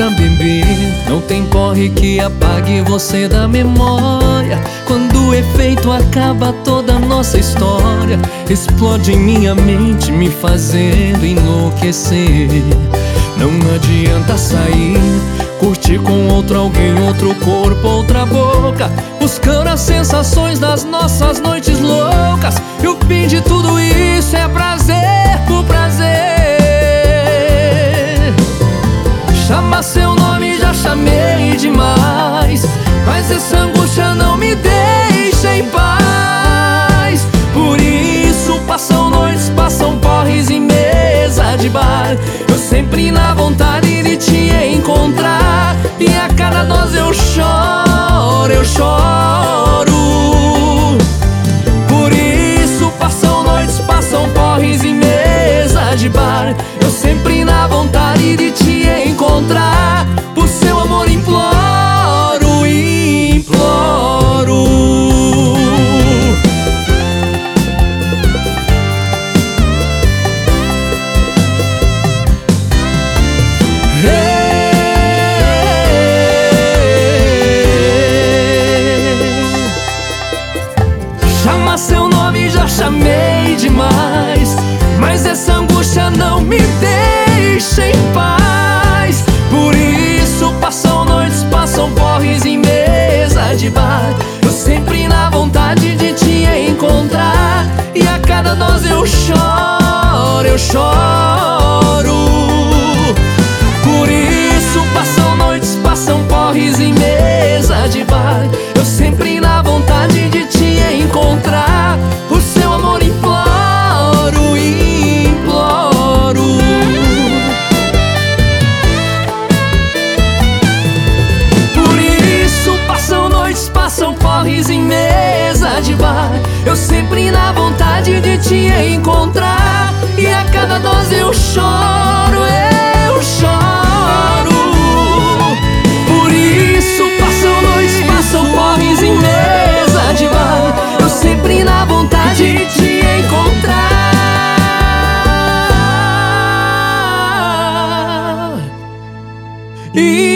pra beber. Não tem porre que apague você da memória. Quando o efeito acaba toda a nossa história, explode em minha mente, me fazendo enlouquecer. Não adianta sair, curtir com outro alguém, outro corpo, Seu nome já chamei demais. Mas essa angústia não me deixa em paz. Por isso passam noites, passam porres em mesa de bar. Eu sempre na vontade de te encontrar. E a cada dose eu choro, eu choro. Por isso passam noites, passam porres em mesa de bar. Eu sempre na vontade de te me deixa em paz. Por isso passam noites, passam porres em mesa de bar. Eu sempre na vontade de te encontrar. E a cada dose eu choro, eu choro. Eu sempre na vontade de te encontrar. E a cada dose eu choro, eu choro. Por isso passam noites, passam porres em mesa de bar. Eu sempre na vontade de te encontrar. E